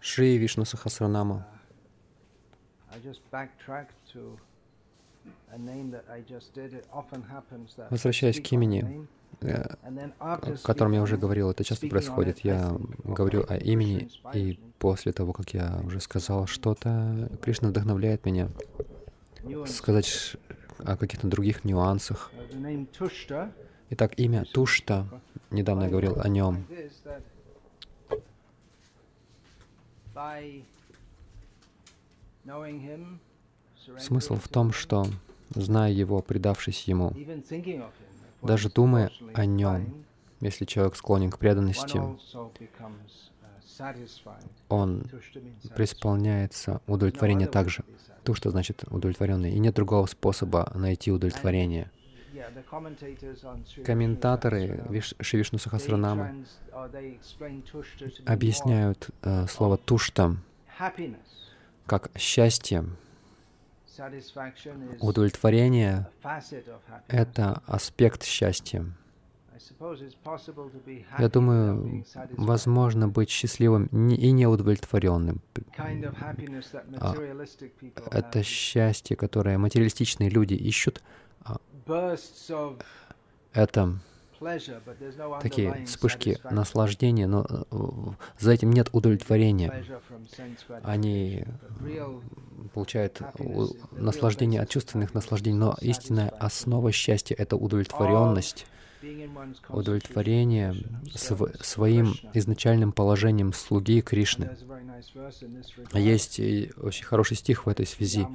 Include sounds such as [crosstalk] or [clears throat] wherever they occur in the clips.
Шри Вишну Сахасранама. Возвращаясь к имени, э, о котором я уже говорил, это часто происходит. Я говорю о имени, и после того, как я уже сказал что-то, Кришна вдохновляет меня сказать о каких-то других нюансах. Uh, Итак, имя Тушта, недавно я говорил о нем. like this, that by knowing him, Смысл в том, что, зная его, предавшись ему, даже думая о нем, если человек склонен к преданности, uh, он преисполняется удовлетворение также. То, что значит удовлетворенный. И нет другого способа найти удовлетворение. Комментаторы Шри Вишну more объясняют э, слово тушта как счастье. Удовлетворение это аспект счастья. Я думаю, возможно быть счастливым и неудовлетворенным. А, Это счастье, которое материалистичные люди ищут, это такие вспышки наслаждения, но э, за этим нет удовлетворения. Они получают наслаждение от чувственных наслаждений, но истинная основа счастья — это удовлетворенность, удовлетворение св- своим изначальным положением слуги Кришны. А. Есть очень хороший стих в этой связи.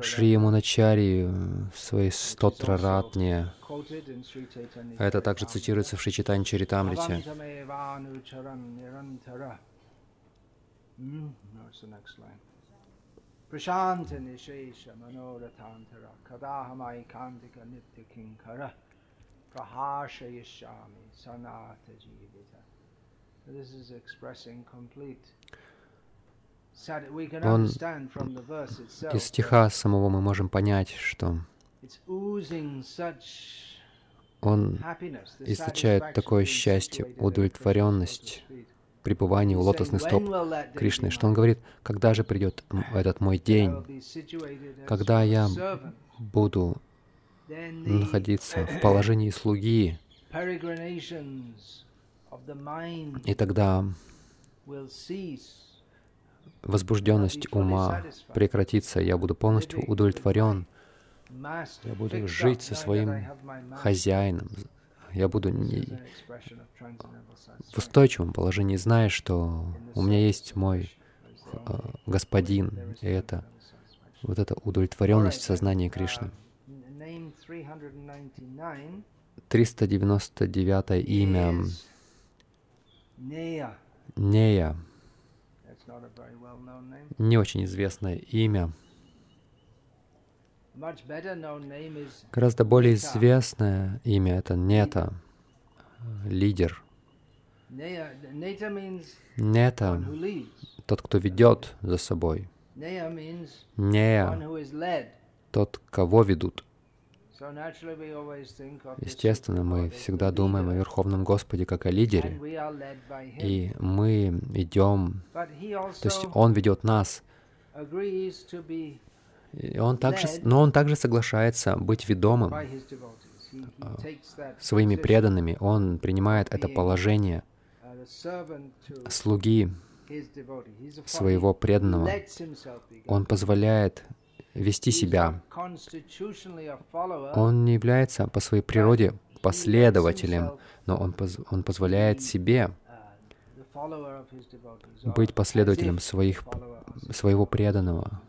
Шри Ямуначари э, в своей which is стотра also Ратне, quoted in Sri Chaitanya а это также цитируется в Чаритамрите. Hmm, the next line. Prashanta nishesha manoratantara kadahamai kantika nitya kinkara prahashayishami sanata jivita. This is expressing complete Он- Из стиха самого мы можем понять, что он источает такое счастье, удовлетворенность пребывания у лотосных "When стоп Кришны, что он говорит, когда же придет этот мой день, когда я буду находиться в положении слуги, и тогда возбужденность ума прекратится, я буду полностью удовлетворен, я буду жить со своим хозяином, я буду не- в устойчивом положении, зная, что у меня есть мой э, господин, и это вот эта удовлетворенность сознания Кришны. Uh, name 399 399 имя. Нея, не очень известное имя. Гораздо более известное имя — это Нета, э, лидер. Нета тот, кто ведет за собой. Нея тот, кого ведут. Естественно, мы всегда думаем о Верховном Господе как о лидере, и мы идем, то есть Он ведет нас, и он также, но Он также соглашается быть ведомым that своими преданными. Он принимает это положение uh, слуги своего преданного. Он позволяет вести себя. Он не является по своей природе последователем, но он, поз- он позволяет себе uh, быть последователем своих, своего преданного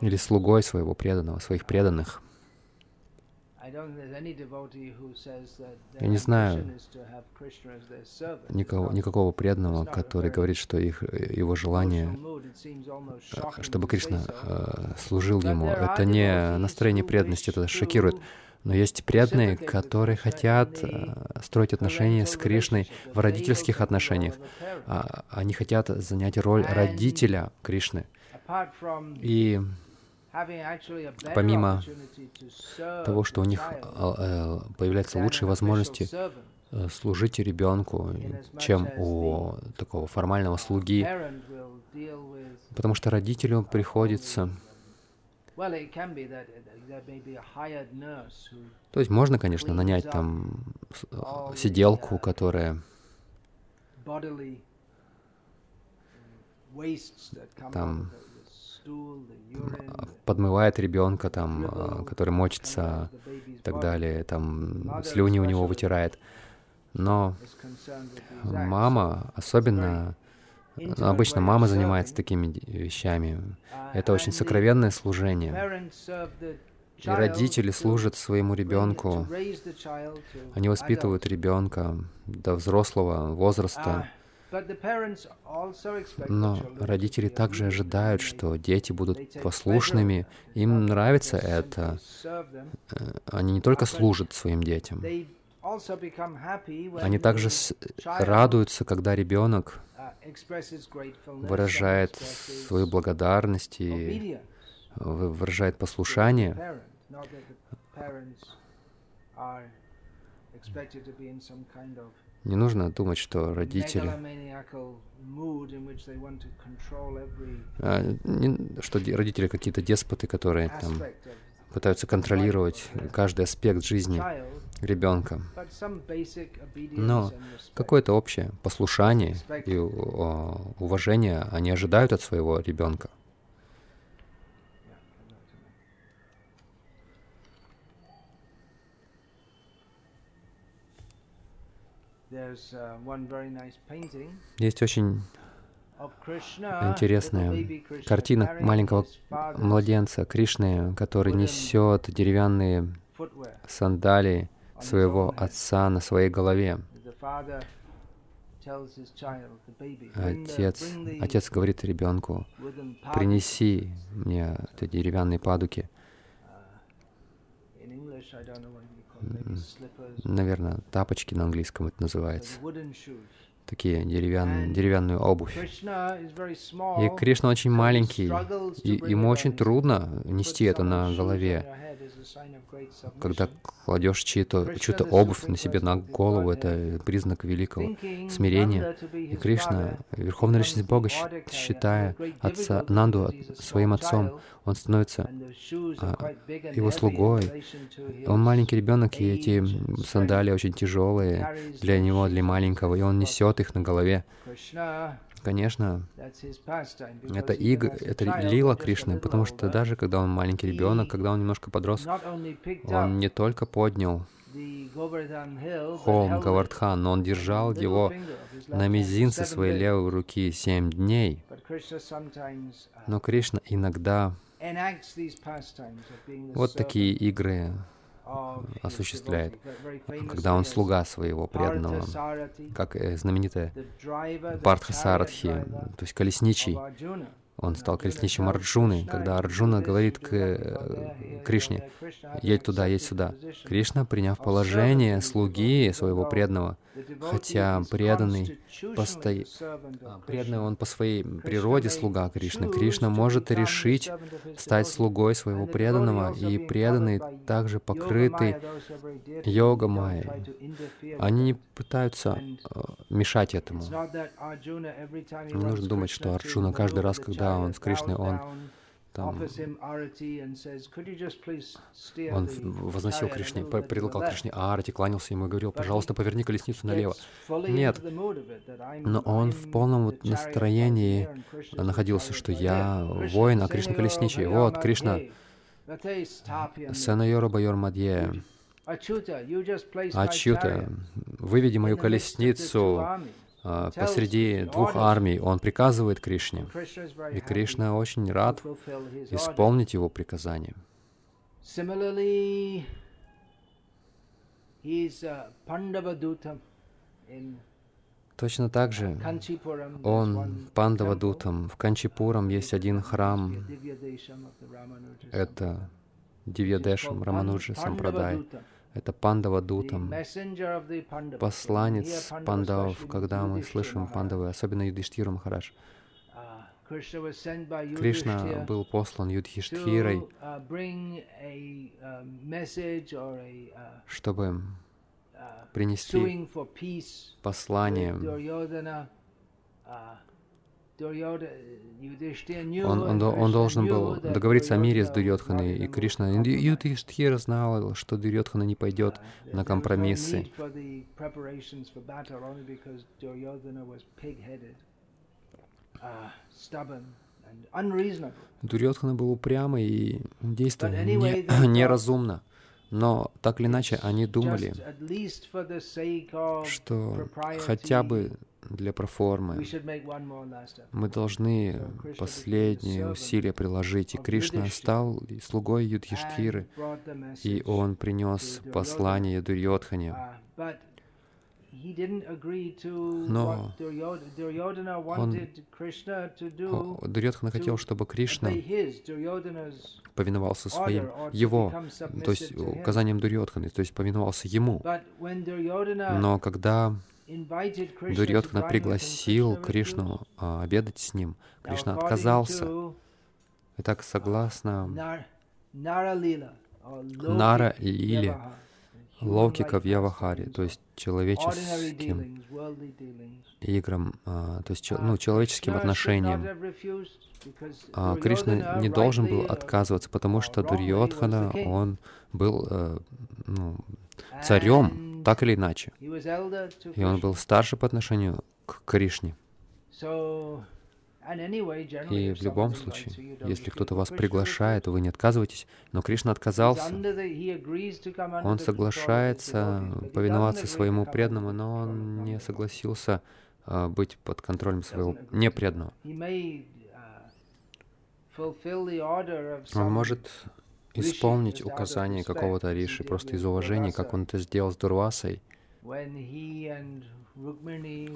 devotee. или слугой своего преданного, своих преданных. Я не знаю Никого, никакого преданного, который говорит, что их, его желание, чтобы Кришна э, служил ему. Это не настроение преданности, это шокирует. Но есть преданные, которые хотят э, строить отношения с Кришной в родительских отношениях. А, Они хотят занять роль родителя Кришны. И помимо того, что у них а, э, появляются лучшие возможности э, служить ребенку, чем у такого формального слуги, потому что родителю приходится. То есть можно, конечно, нанять там сиделку, которая там подмывает ребенка, там, а, который мочится и так далее, там слюни у него вытирает. Но мама, особенно обычно мама занимается такими вещами. Это очень сокровенное служение. И родители служат своему ребенку. Они воспитывают ребенка до взрослого возраста. Но родители также ожидают, что дети будут послушными, им нравится это. Э, они не только служат своим детям, они также радуются, когда ребенок выражает свою благодарность и выражает послушание. Не нужно думать, что родители, а, что родители какие-то деспоты, которые там пытаются контролировать каждый аспект жизни ребенка. Но какое-то общее послушание и уважение они ожидают от своего ребенка. Uh, Есть очень интересная картина маленького младенца Кришны, который несет деревянные сандалии своего отца на своей голове. Отец, отец говорит ребенку, принеси мне эти деревянные падуки. Наверное, тапочки на английском это называется такие деревянные, деревянную обувь. И Кришна очень маленький, и ему очень трудно нести это на голове. Когда кладешь чью-то чью обувь на себе на голову, это признак великого смирения. И Кришна, Верховная Личность Бога, считая отца Нанду своим отцом, он становится а, его слугой. Он маленький ребенок, и эти сандалии очень тяжелые для него, для маленького, и он несет их на голове. Конечно, это иг, это лила Кришны, потому что даже когда он маленький ребенок, когда он немножко подрос, он не только поднял холм Гавардхан, но он держал его на мизинце своей левой руки семь дней. Но Кришна иногда вот такие игры осуществляет, когда он слуга своего преданного, как э, знаменитая Партха Сарадхи, то есть колесничий, он стал колесничим Арджуны, когда Арджуна говорит к э, Кришне, «Едь туда, едь сюда». Кришна, приняв положение слуги своего преданного, хотя преданный, посто... Преданный он по своей природе слуга Кришны, Кришна может решить стать слугой своего преданного, и преданный также покрыты йога майей. Они не пытаются э, мешать этому. Не нужно думать, что Арджуна каждый раз, когда он с Кришной, он там, он возносил Кришне, предлагал Кришне арати, кланялся ему и говорил, пожалуйста, поверни колесницу налево. Нет, но он в полном настроении находился, что я воин, а Кришна колесничий. Вот, Кришна, Сенайора Байор Мадье, Ачюта, выведи мою колесницу посреди двух армий, он приказывает Кришне. И Кришна очень рад исполнить его приказание. Точно так же он Пандавадутам. В Канчипурам есть один храм. Это Дивьядешам Рамануджи Сампрадай это Пандава Дутам, посланец пандавов, когда мы слышим пандавы, особенно Юдиштхиру Махарадж. Кришна был послан Юдхиштхирой, чтобы принести послание. Он, он, он должен был договориться о мире с Дурьотханой, и Кришна. Юдхиштхира знал, что Дурьотхана не пойдет на компромиссы. Дурьотхана был упрямый и действовал не, [clears throat] неразумно. Но так или иначе они думали, что хотя бы для проформы мы должны последние усилия приложить. И Кришна стал слугой Юдхиштхиры, и он принес послание Дурьотхане. Но он, Дурьотхана хотел, чтобы Кришна повиновался своим, его, то есть указанием Дурьотханы, то есть повиновался ему. Но когда Дурьотхана пригласил Кришну а, обедать с ним, Кришна отказался. И так согласно Нара Лиле, логика в Явахаре, то есть человеческим играм, а, то есть ну, человеческим отношениям. А Кришна не должен был отказываться, потому что Дурьотхана, он был э, ну, царем, так или иначе. И он был старше по отношению к Кришне. И в любом случае, если кто-то вас приглашает, вы не отказывайтесь. Но Кришна отказался. Он соглашается повиноваться своему преданному, но он не согласился uh, быть под контролем своего непреданного. Он может исполнить указание какого-то Риши просто из уважения, как он это сделал с Дурвасой,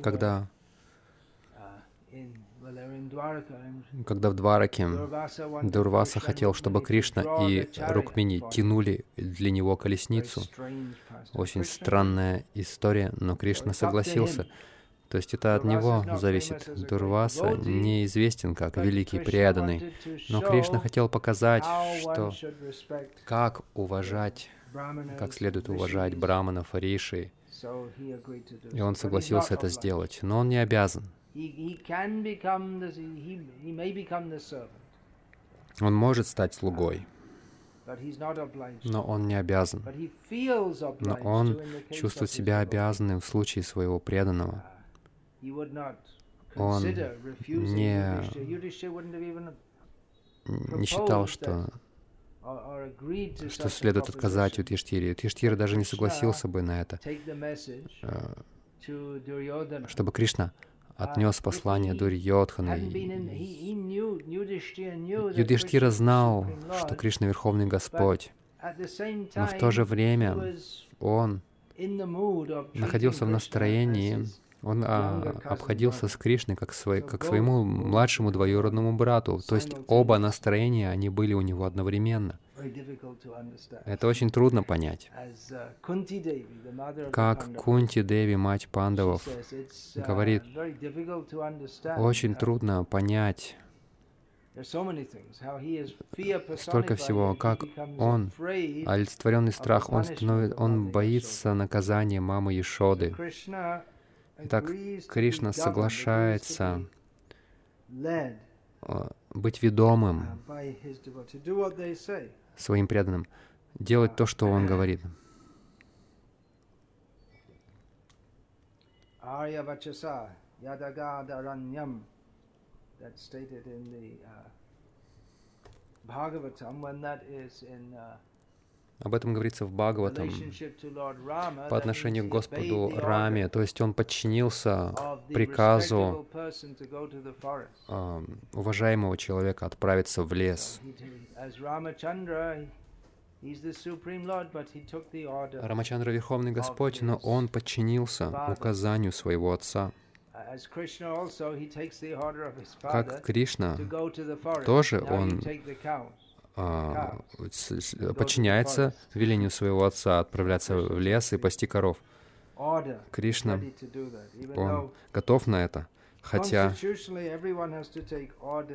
когда когда в Двараке Дурваса хотел, чтобы Кришна и Рукмини тянули для него колесницу. Очень странная история, но Кришна согласился. То есть это от него зависит. Дурваса неизвестен как великий преданный. Но Кришна хотел показать, что как уважать, как следует уважать браманов, риши. И он согласился это сделать. Но он не обязан. Он может стать слугой, но он не обязан. Но он чувствует себя обязанным в случае своего преданного он не, не считал, что, что следует отказать от Иштири. Юдхиштира даже не согласился бы на это, э, чтобы Кришна отнес послание Дурьотхана. Юдхиштира знал, что Кришна — Верховный Господь, но в то же время он находился в настроении он а, обходился с Кришной как, свой, как своему младшему двоюродному брату. То есть оба настроения, они были у него одновременно. Это очень трудно понять. Как Кунти Деви, мать пандавов, говорит, очень трудно понять столько всего, как он, олицетворенный страх, он, становится, он боится наказания мамы Ешоды. Итак, Кришна соглашается а, быть ведомым своим преданным, делать то, что он говорит. That's stated in the uh, Bhagavatam when that is in uh, об этом говорится в Бхагаватам. По отношению к Господу Раме, то есть он подчинился приказу э, уважаемого человека отправиться в лес. Рамачандра — Верховный Господь, но он подчинился указанию своего отца. Как Кришна, тоже он а, подчиняется велению своего отца отправляться в лес и пасти коров. Кришна, он готов на это, хотя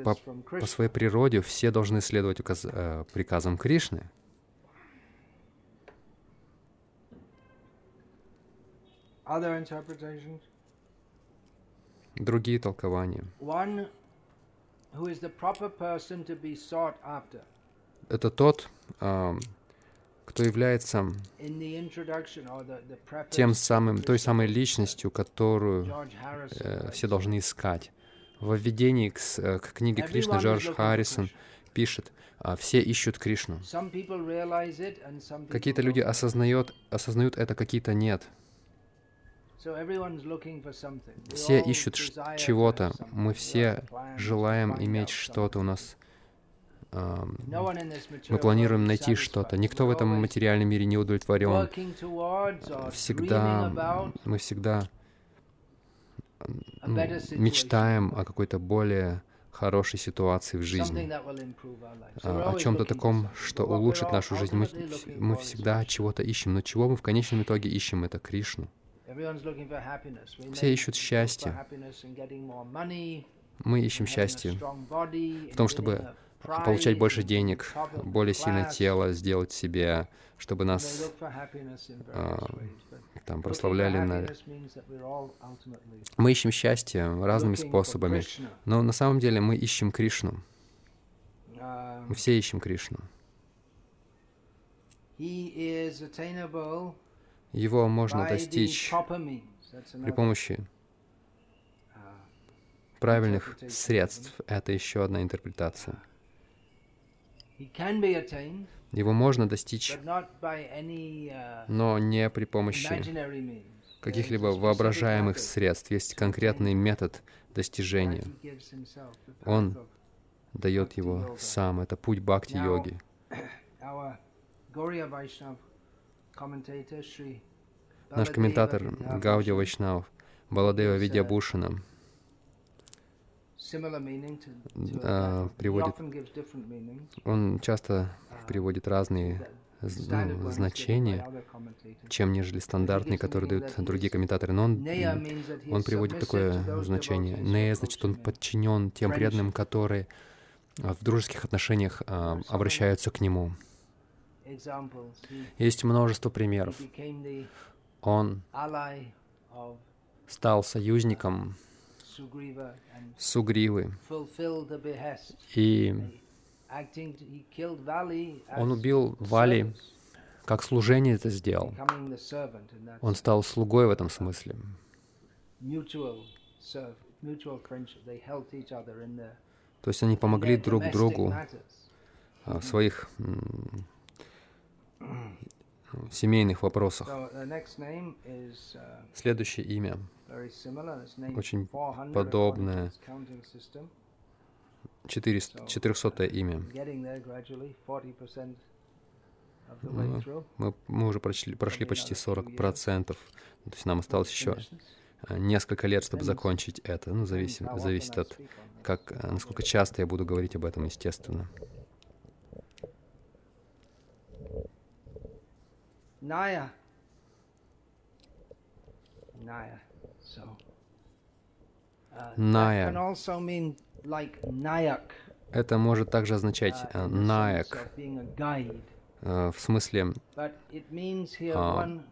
по, по своей природе все должны следовать указ, э, приказам Кришны. другие толкования. Это тот, кто является тем самым, той самой личностью, которую э, все должны искать. В введении к, э, к книге Кришны Джордж Харрисон пишет, а, все ищут Кришну. Какие-то люди осознают, осознают это, какие-то нет. Все ищут чего-то. Мы все желаем иметь что-то у нас. Мы планируем найти что-то. Никто в этом материальном мире не удовлетворен. Всегда, мы всегда мечтаем о какой-то более хорошей ситуации в жизни, а, о чем-то таком, что улучшит нашу жизнь. Мы, мы всегда чего-то ищем, но чего мы в конечном итоге ищем? Это Кришну. Все ищут счастье. Мы ищем счастье в том, чтобы получать больше денег, более сильное тело, сделать себе, чтобы нас а, там прославляли на... Мы ищем счастье разными способами, но на самом деле мы ищем Кришну. Мы все ищем Кришну. Его можно достичь при помощи правильных средств. Это еще одна интерпретация. Его можно достичь, но не при помощи каких-либо воображаемых средств. Есть конкретный метод достижения. Он дает его сам. Это путь бхакти-йоги. [clears throat] Наш комментатор Гаудия Вайшнав, Баладева Видьябушина, а, приводит, он часто приводит разные ну, значения, чем нежели стандартные, которые дают другие комментаторы. Но он, он приводит такое значение. Не значит, он подчинен тем преданным, которые а, в дружеских отношениях а, обращаются к нему. Есть множество примеров. Он стал союзником Сугривы. И он убил Вали, как служение это сделал. Он стал слугой в этом смысле. То есть они помогли друг другу в своих семейных вопросах. Следующее имя очень подобное 400, 400 имя. Мы, мы, мы уже прошли, прошли почти 40%. То есть нам осталось еще э, несколько лет, чтобы закончить это. Ну, зависит, зависит от, как, э, насколько часто я буду говорить об этом, естественно. Ная. Ная. Ная. Это может также означать uh, наяк, uh, в смысле uh,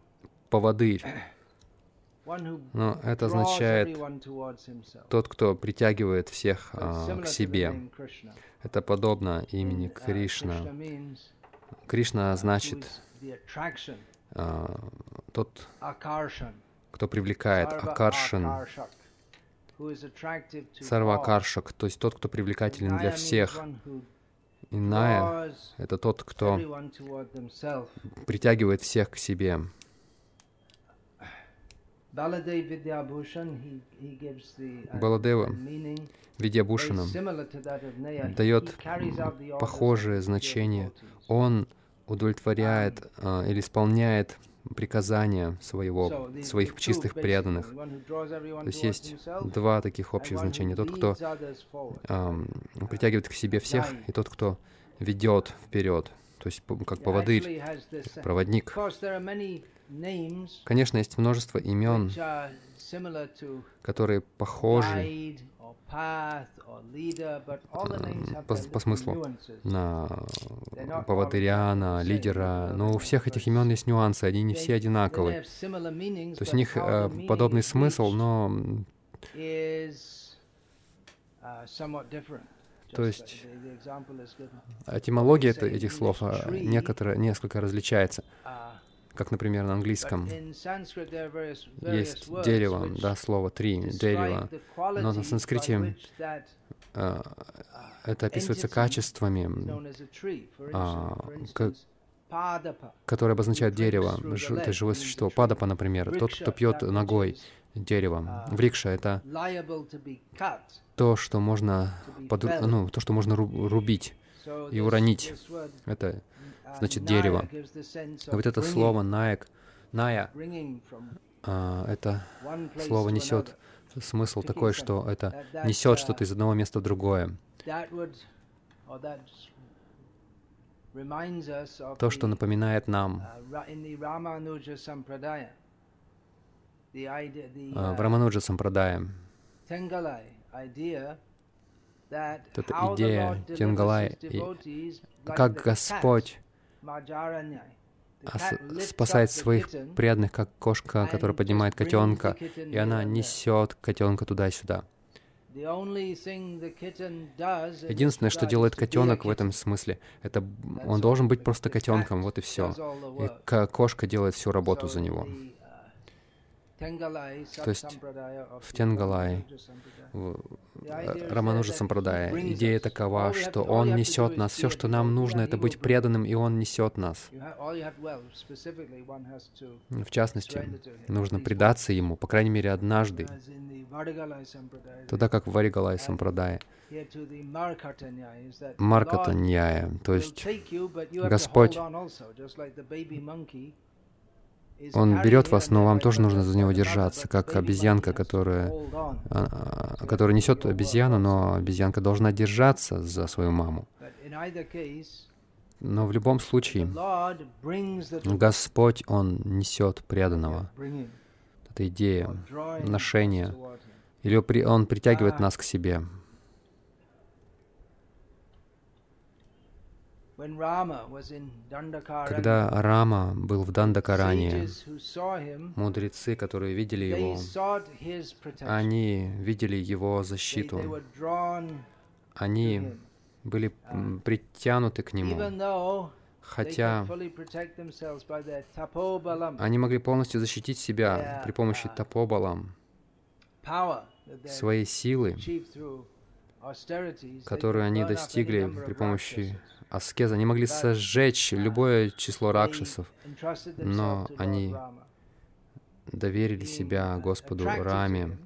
поводырь. [coughs] Но это означает тот, кто притягивает всех uh, к себе. Это подобно имени Кришна. Кришна значит uh, тот, кто привлекает, Акаршин, Сарвакаршак, то есть тот, кто привлекателен для всех. Иная — это тот, кто притягивает всех к себе. Баладева Видьябушанам дает похожее значение. Он удовлетворяет э, или исполняет приказания своего, своих чистых преданных. То есть есть два таких общих значения. Тот, кто эм, притягивает к себе всех, и тот, кто ведет вперед, то есть как поводырь, проводник. Конечно, есть множество имен, которые похожи по, по смыслу, на поводыря, на лидера. Но у всех этих имен есть нюансы, они не все одинаковые. То есть у них э, подобный смысл, но то есть этимология этих слов а, некоторые, несколько различается. Как, например, на английском есть дерево, да, слово три, дерево, но на санскрите э, это описывается качествами, а, которые обозначают дерево, это живое существо. Падапа, например, тот, кто пьет ногой дерево. Врикша — это то, что можно, под, ну, то, что можно рубить и уронить. Это значит дерево. Вот это слово наек, ная, а, это слово несет смысл такой, что это несет что-то из одного места в другое. То, что напоминает нам в Рамануджа Сампрадая. Это идея Тенгалай, как Господь спасает своих преданных, как кошка, которая поднимает котенка, и она несет котенка туда-сюда. Единственное, что делает котенок в этом смысле, это он должен быть просто котенком, вот и все. И кошка делает всю работу за него. То есть в Тенгалай, в Рамануджа Сампрадая, идея такова, что Он несет нас. Все, что нам нужно, это быть преданным, и Он несет нас. В частности, нужно предаться Ему, по крайней мере, однажды, тогда как в Варигалай Сампрадае. Маркатаньяя, то есть Господь он берет вас, но вам тоже нужно за него держаться, как обезьянка, которая, а, а, которая несет обезьяну, но обезьянка должна держаться за свою маму. Но в любом случае, Господь, Он несет преданного. Это идея, ношение. Или Он притягивает нас к себе. Когда Рама был в Дандакаране, мудрецы, которые видели его, они видели его защиту. Они были uh, притянуты к нему, хотя они могли полностью защитить себя при помощи uh, тапобалам, своей силы, которую они достигли при помощи аскеза. Они могли сожечь любое число ракшасов, но они доверили себя Господу Раме,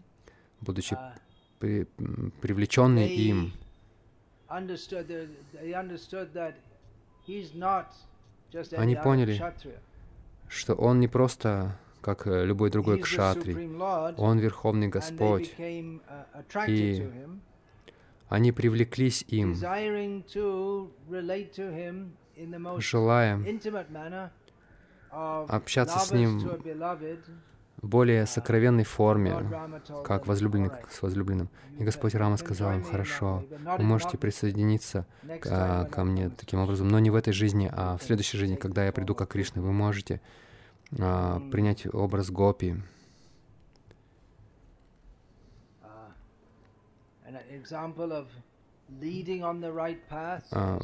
будучи при, привлеченные им. Они поняли, что Он не просто как любой другой кшатри. Он Верховный Господь. И они привлеклись им, желая общаться с ним в более сокровенной форме, как возлюбленный с возлюбленным. И Господь Рама сказал им, хорошо, вы можете присоединиться к, а, ко мне таким образом, но не в этой жизни, а в следующей жизни, когда я приду как Кришна, вы можете а, принять образ Гопи, А,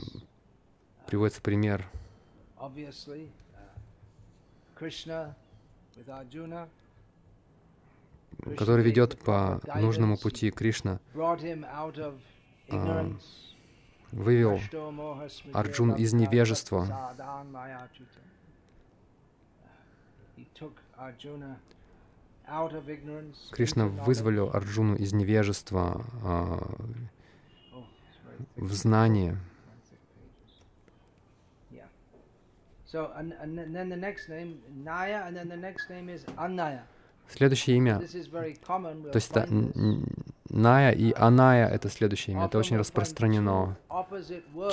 приводится пример, который ведет по нужному пути Кришна, а, вывел Арджун из невежества, Кришна вызволил Арджуну из невежества а, в знание. Следующее имя, то есть это Ная и Аная — это следующее имя. Это очень распространено.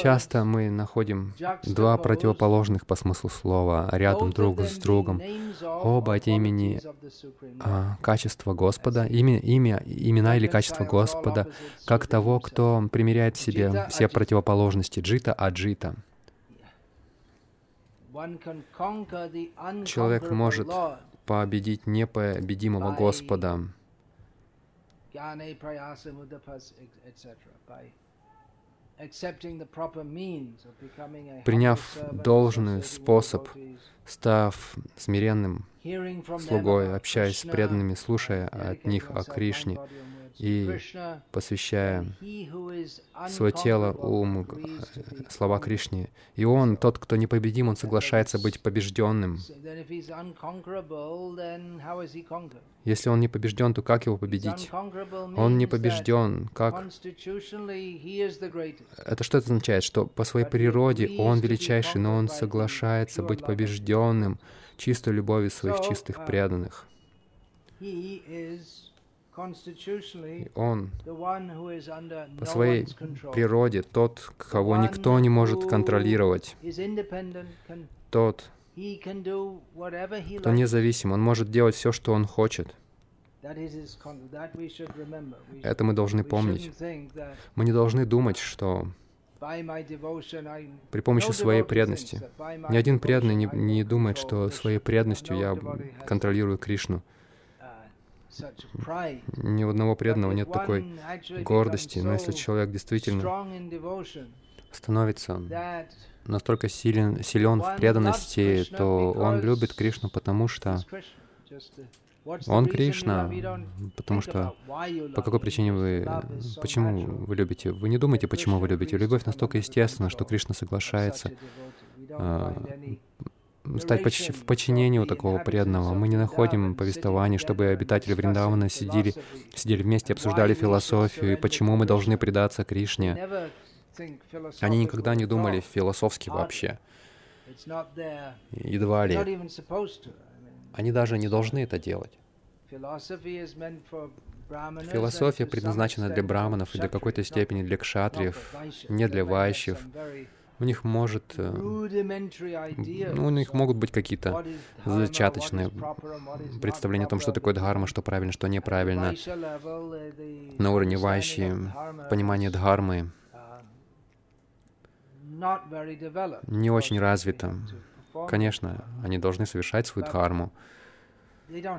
Часто мы находим два противоположных по смыслу слова рядом друг с другом. Оба эти имени а, качества Господа, имя, имя, имена или качество Господа, как того, кто примеряет в себе все противоположности джита, аджита. Человек может победить непобедимого Господа, приняв должный способ, став смиренным слугой, общаясь с преданными, слушая от них о Кришне, и посвящая свое тело, ум, слова Кришне. И он, тот, кто непобедим, он соглашается быть побежденным. Если он не побежден, то как его победить? Он не побежден. Как? Это что это означает? Что по своей природе он величайший, но он соглашается быть побежденным чистой любовью своих чистых преданных. Он по своей природе тот, кого никто не может контролировать, тот, кто независим, он может делать все, что он хочет. Это мы должны помнить. Мы не должны думать, что при помощи своей преданности. Ни один преданный не, не думает, что своей преданностью я контролирую Кришну. Ни у одного преданного нет такой гордости, но если человек действительно становится настолько силен, силен в преданности, то он любит Кришну, потому что он Кришна, потому что по какой причине вы, почему вы любите? Вы не думайте, почему вы любите. Любовь настолько естественна, что Кришна соглашается стать почти в подчинении у такого преданного. Мы не находим повествований, чтобы обитатели Вриндавана сидели, сидели вместе, обсуждали философию и почему мы должны предаться Кришне. Они никогда не думали философски вообще. Едва ли. Они даже не должны это делать. Философия предназначена для браманов и до какой-то степени для кшатриев, не для вайщев. У них может, э, ну, у них могут быть какие-то зачаточные представления о том, что такое дхарма, что правильно, что неправильно. На уровне вайши понимание дхармы не очень развито. Конечно, они должны совершать свою дхарму,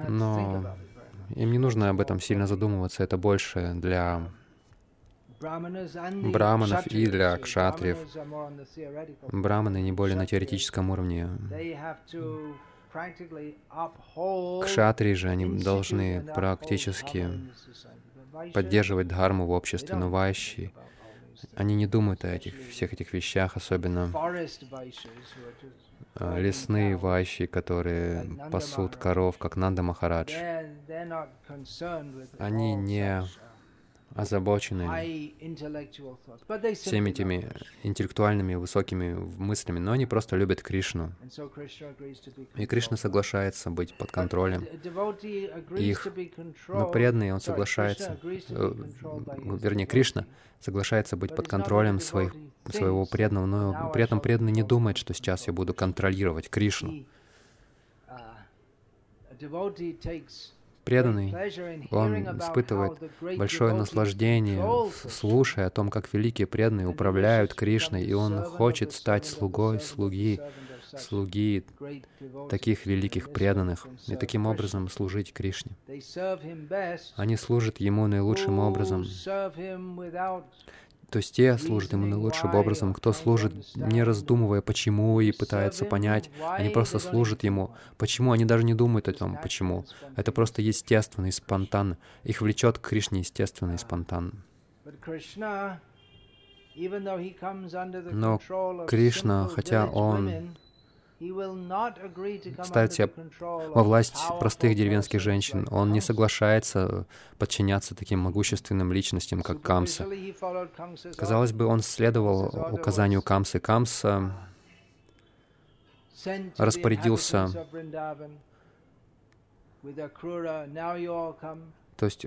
но им не нужно об этом сильно задумываться. Это больше для браманов и для кшатриев. Браманы не более на теоретическом уровне. Кшатри же, они должны практически поддерживать дхарму в обществе, но вайщи, они не думают о этих, всех этих вещах, особенно. А, лесные вайщи, которые пасут коров, как Нанда Махарадж. Они не озабочены всеми этими интеллектуальными высокими мыслями, но они просто любят Кришну. И Кришна соглашается быть под контролем. их. Но преданный, он соглашается, э, вернее, Кришна соглашается быть под контролем своих, своего преданного, но при этом преданный не думает, что сейчас я буду контролировать Кришну преданный, он испытывает большое наслаждение, слушая о том, как великие преданные управляют Кришной, и он хочет стать слугой слуги, слуги таких великих преданных, и таким образом служить Кришне. Они служат Ему наилучшим образом, то есть те служат ему наилучшим образом, кто служит, не раздумывая, почему, и пытается понять. Они просто служат ему. Почему? Они даже не думают о том, почему. Это просто естественно и спонтанно. Их влечет к Кришне естественно и спонтанно. Но Кришна, хотя он себя во власть простых деревенских женщин. Он не соглашается подчиняться таким могущественным личностям, как Камса. Казалось бы, он следовал указанию Камсы. Камса распорядился то есть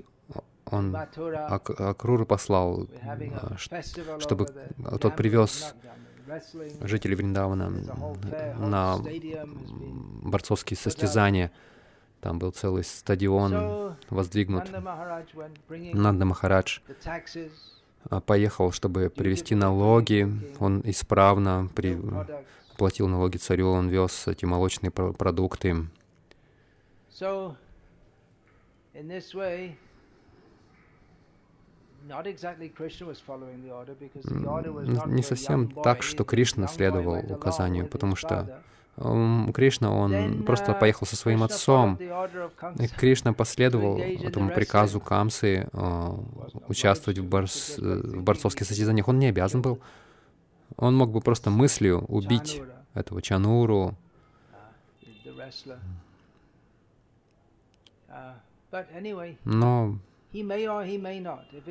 он Ак Акруру послал, а, чтобы тот привез жителей Вриндавана на борцовские состязания. Там был целый стадион воздвигнут. Нанда Махарадж а, поехал, чтобы привести налоги. Он исправно при... платил налоги царю, он вез эти молочные продукты. Не совсем так, что Кришна следовал указанию, потому что Кришна, он просто uh, поехал со своим отцом. И Кришна [laughs] последовал этому приказу Камсы [laughs] э, участвовать в, борс, в борцовских состязаниях. Он не обязан был. Он мог бы просто мыслью убить этого Чануру. Uh, Но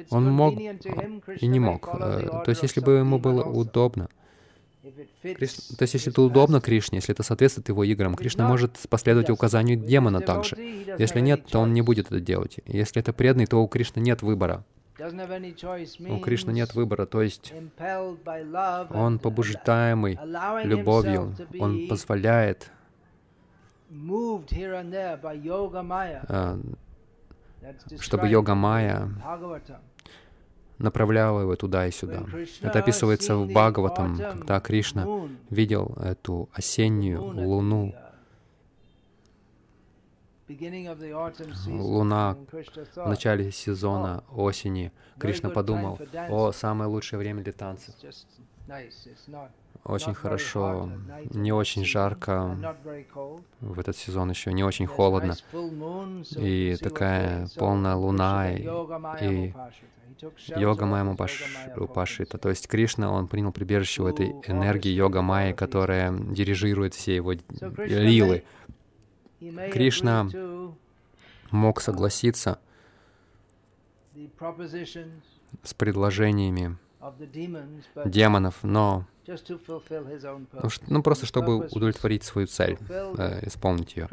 он мог и не мог. Э, то есть, если бы ему было удобно, Кришна, то есть, если это удобно Кришне, если это соответствует его играм, Кришна может последовать указанию демона также. Если нет, то он не будет это делать. Если это преданный, то у Кришны нет выбора. У Кришны нет выбора, то есть он побуждаемый любовью, он позволяет чтобы йога Майя направляла его туда и сюда. Это описывается в Бхагаватам, когда Кришна видел эту осеннюю луну, луна в начале сезона осени. Кришна подумал, о, самое лучшее время для танцев очень хорошо, не очень жарко в этот сезон еще, не очень холодно. И такая полная луна, и, и йога майя Упашита. То есть Кришна, он принял прибежище в этой энергии йога майи, которая дирижирует все его лилы. Кришна мог согласиться с предложениями демонов, но ну, ну, просто чтобы удовлетворить свою цель, э, исполнить ее.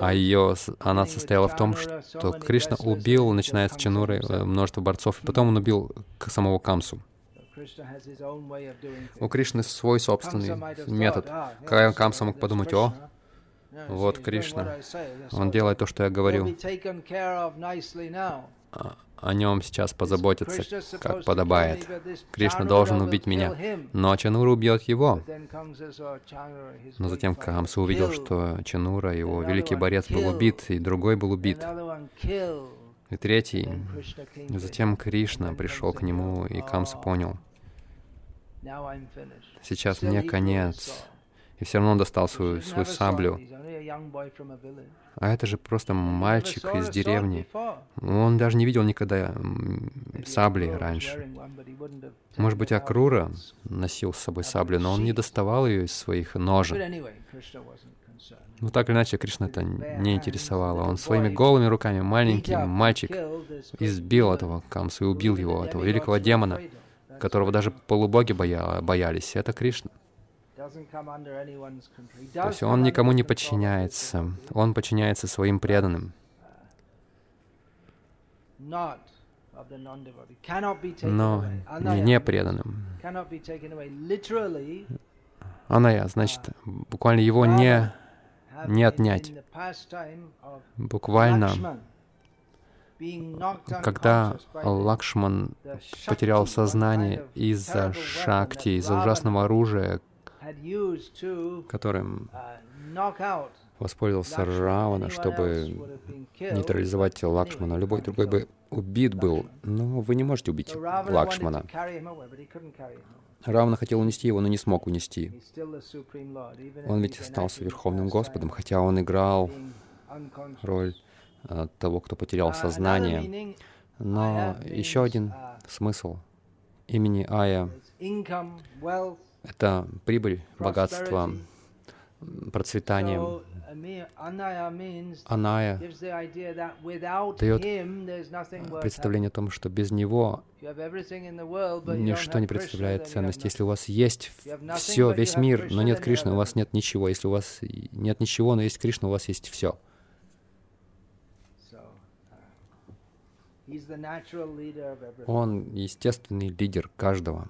А ее, она состояла в том, что Кришна убил, начиная с Чануры, э, множество борцов, и потом он убил самого Камсу. У Кришны свой собственный метод. Камса мог подумать, о, вот Кришна, он делает то, что я говорю о нем сейчас позаботиться, как подобает. Кришна должен убить меня, но Чанура убьет его. Но затем Камса увидел, что Чанура, его великий борец, был убит, и другой был убит. И третий. Затем Кришна пришел к нему, и Камса понял, сейчас мне конец. И все равно он достал свою, свою саблю. А это же просто мальчик из деревни. Он даже не видел никогда сабли раньше. Может быть, Акрура носил с собой саблю, но он не доставал ее из своих ножен. Но так или иначе, Кришна это не интересовало. Он своими голыми руками, маленький мальчик, избил этого Камсу и убил его, этого великого демона, которого даже полубоги боя боялись. Это Кришна. То есть он никому не подчиняется, он подчиняется своим преданным. Но не, не преданным. Аная, значит, буквально его не, не отнять. Буквально, когда Лакшман потерял сознание из-за шакти, из-за ужасного оружия, которым uh, воспользовался Равана, чтобы нейтрализовать Лакшмана. Любой другой бы убит был, но вы не можете убить Лакшмана. Равна хотел унести его, но не смог унести. Он ведь остался Верховным Господом, хотя он играл роль uh, того, кто потерял uh, сознание. Но еще один смысл имени Ая это прибыль, богатство, процветание. Аная дает представление о том, что без него ничто не представляет ценность. Если у вас есть все, весь мир, но нет Кришны, у вас нет ничего. Если у вас нет ничего, но есть Кришна, у вас есть все. Он естественный лидер каждого.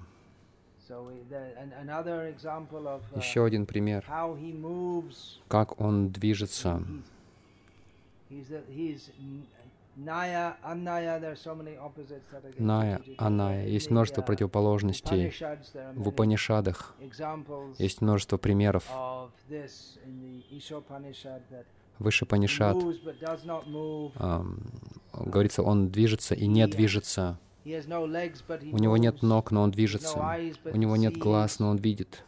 Еще один пример, как он движется. Ная, Аная. Есть множество противоположностей в Упанишадах. Есть множество примеров. Выше Панишад говорится, он движется и не движется. У него нет ног, но он движется. У него нет глаз, но он видит.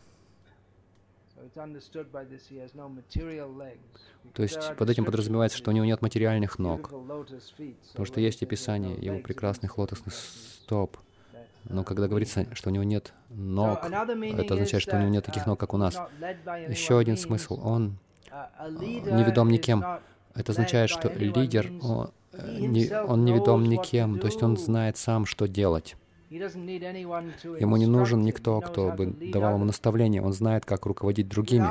То есть под этим подразумевается, что у него нет материальных ног, потому что есть описание его прекрасных лотосных стоп. Но когда говорится, что у него нет ног, это означает, что у него нет таких ног, как у нас. Еще один смысл, он не ведом никем. Это означает, что лидер, он, не, он не ведом никем, то есть он знает сам, что делать. Ему не нужен никто, кто бы давал ему наставления. Он знает, как руководить другими.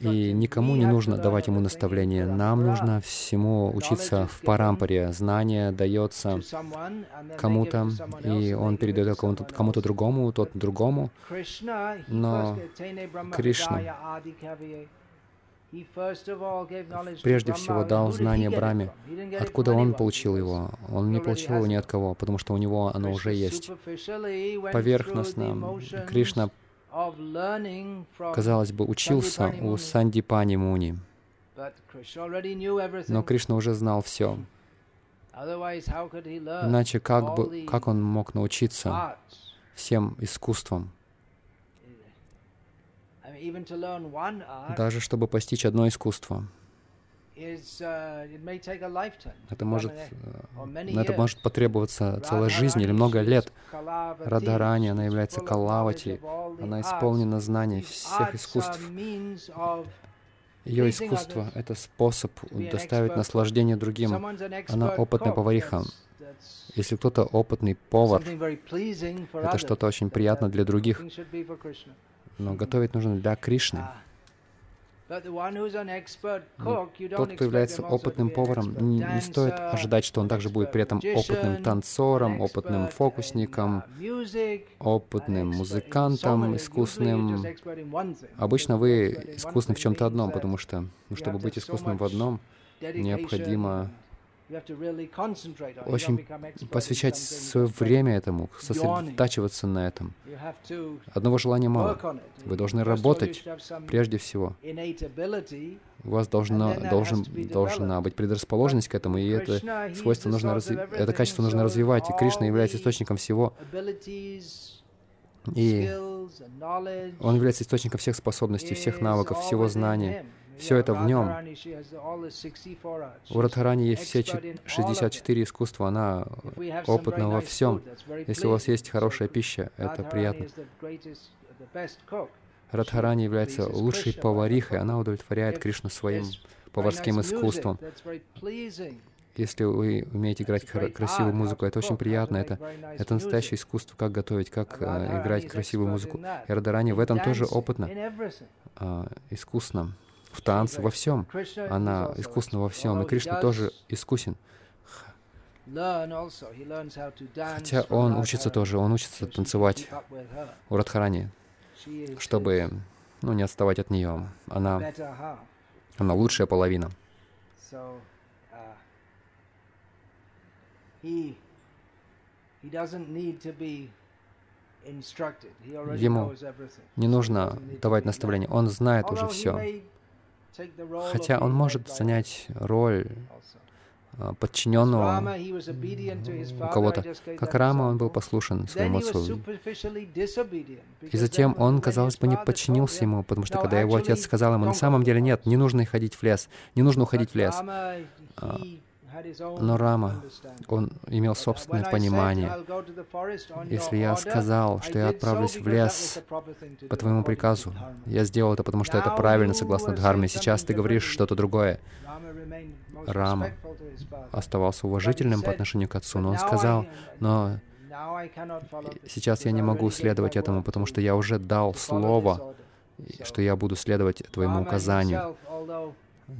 И никому не нужно давать ему наставления. Нам нужно всему учиться в парампаре. Знание дается кому-то, и он передает кому-то кому другому, тот другому. Но Кришна прежде всего дал знание Браме. Откуда он получил его? Он не получил его ни от кого, потому что у него оно уже есть. Поверхностно Кришна, казалось бы, учился у Сандипани Муни. Но Кришна уже знал все. Иначе как, бы, как он мог научиться всем искусствам? Даже чтобы постичь одно искусство. Uh, это может, э, на это может потребоваться целая жизнь или много лет. Радарани, она является Калавати, она исполнена знаний всех искусств. Ее искусство — это способ доставить наслаждение другим. Она опытная повариха. Если кто-то опытный повар, это что-то очень приятно для других но готовить нужно для Кришны. Тот, кто является опытным поваром, не, не стоит ожидать, что он также будет при этом опытным танцором, опытным фокусником, опытным музыкантом, искусным. Обычно вы искусны в чем-то одном, потому что, ну, чтобы быть искусным в одном, необходимо очень посвящать свое время этому, сосредотачиваться на этом. Одного желания мало. Вы должны работать прежде всего. У вас должна, должен, должна быть предрасположенность к этому, и это свойство нужно разви... это качество нужно развивать. И Кришна является источником всего. И Он является источником всех способностей, всех навыков, всего знания. Все это в нем. У Радхарани есть все 64 искусства, она опытна во всем. Если у вас есть хорошая пища, это приятно. Радхарани является лучшей поварихой, она удовлетворяет Кришну своим поварским искусством. Если вы умеете играть красивую музыку, это очень приятно. Это, это настоящее искусство, как готовить, как э, играть красивую музыку. И Радарани в этом тоже опытно, э, искусно в танце, во всем. Она искусна во всем, и Кришна тоже искусен. Хотя он учится тоже, он учится танцевать у Радхарани, чтобы ну, не отставать от нее. Она, она лучшая половина. Ему не нужно давать наставления, он знает уже все. Хотя он может занять роль а, подчиненного у кого-то. Как Рама, он был послушен своему отцу. И затем он, казалось бы, не подчинился ему, потому что когда его отец сказал ему, на самом деле нет, не нужно ходить в лес, не нужно уходить в лес. Но Рама, он имел собственное понимание. Если я сказал, что я отправлюсь в лес по твоему приказу, я сделал это, потому что это правильно, согласно Дхарме. Сейчас ты говоришь что-то другое. Рама оставался уважительным по отношению к отцу, но он сказал, но сейчас я не могу следовать этому, потому что я уже дал слово, что я буду следовать твоему указанию.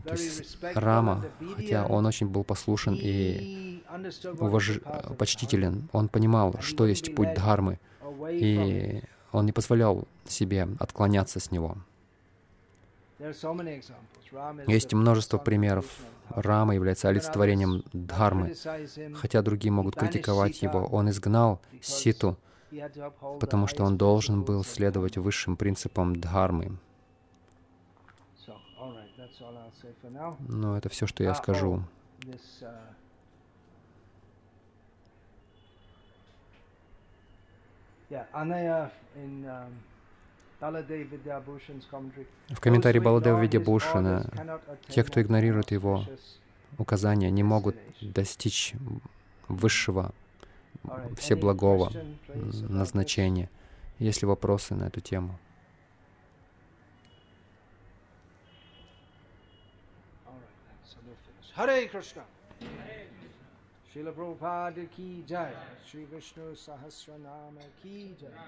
То есть Рама, хотя он очень был послушен и уваж... почтителен, он понимал, что есть путь Дхармы, и он не позволял себе отклоняться с него. Есть множество примеров. Рама является олицетворением Дхармы. Хотя другие могут критиковать его, он изгнал Ситу, потому что он должен был следовать высшим принципам Дхармы. Но это все, что я скажу. В комментарии Баладева Видябушана, те, кто игнорирует его указания, не могут достичь высшего, всеблагого назначения. Есть ли вопросы на эту тему? हरे कृष्ण शिल प्रभुपाद की जय श्री विष्णु सहस्र नाम की जय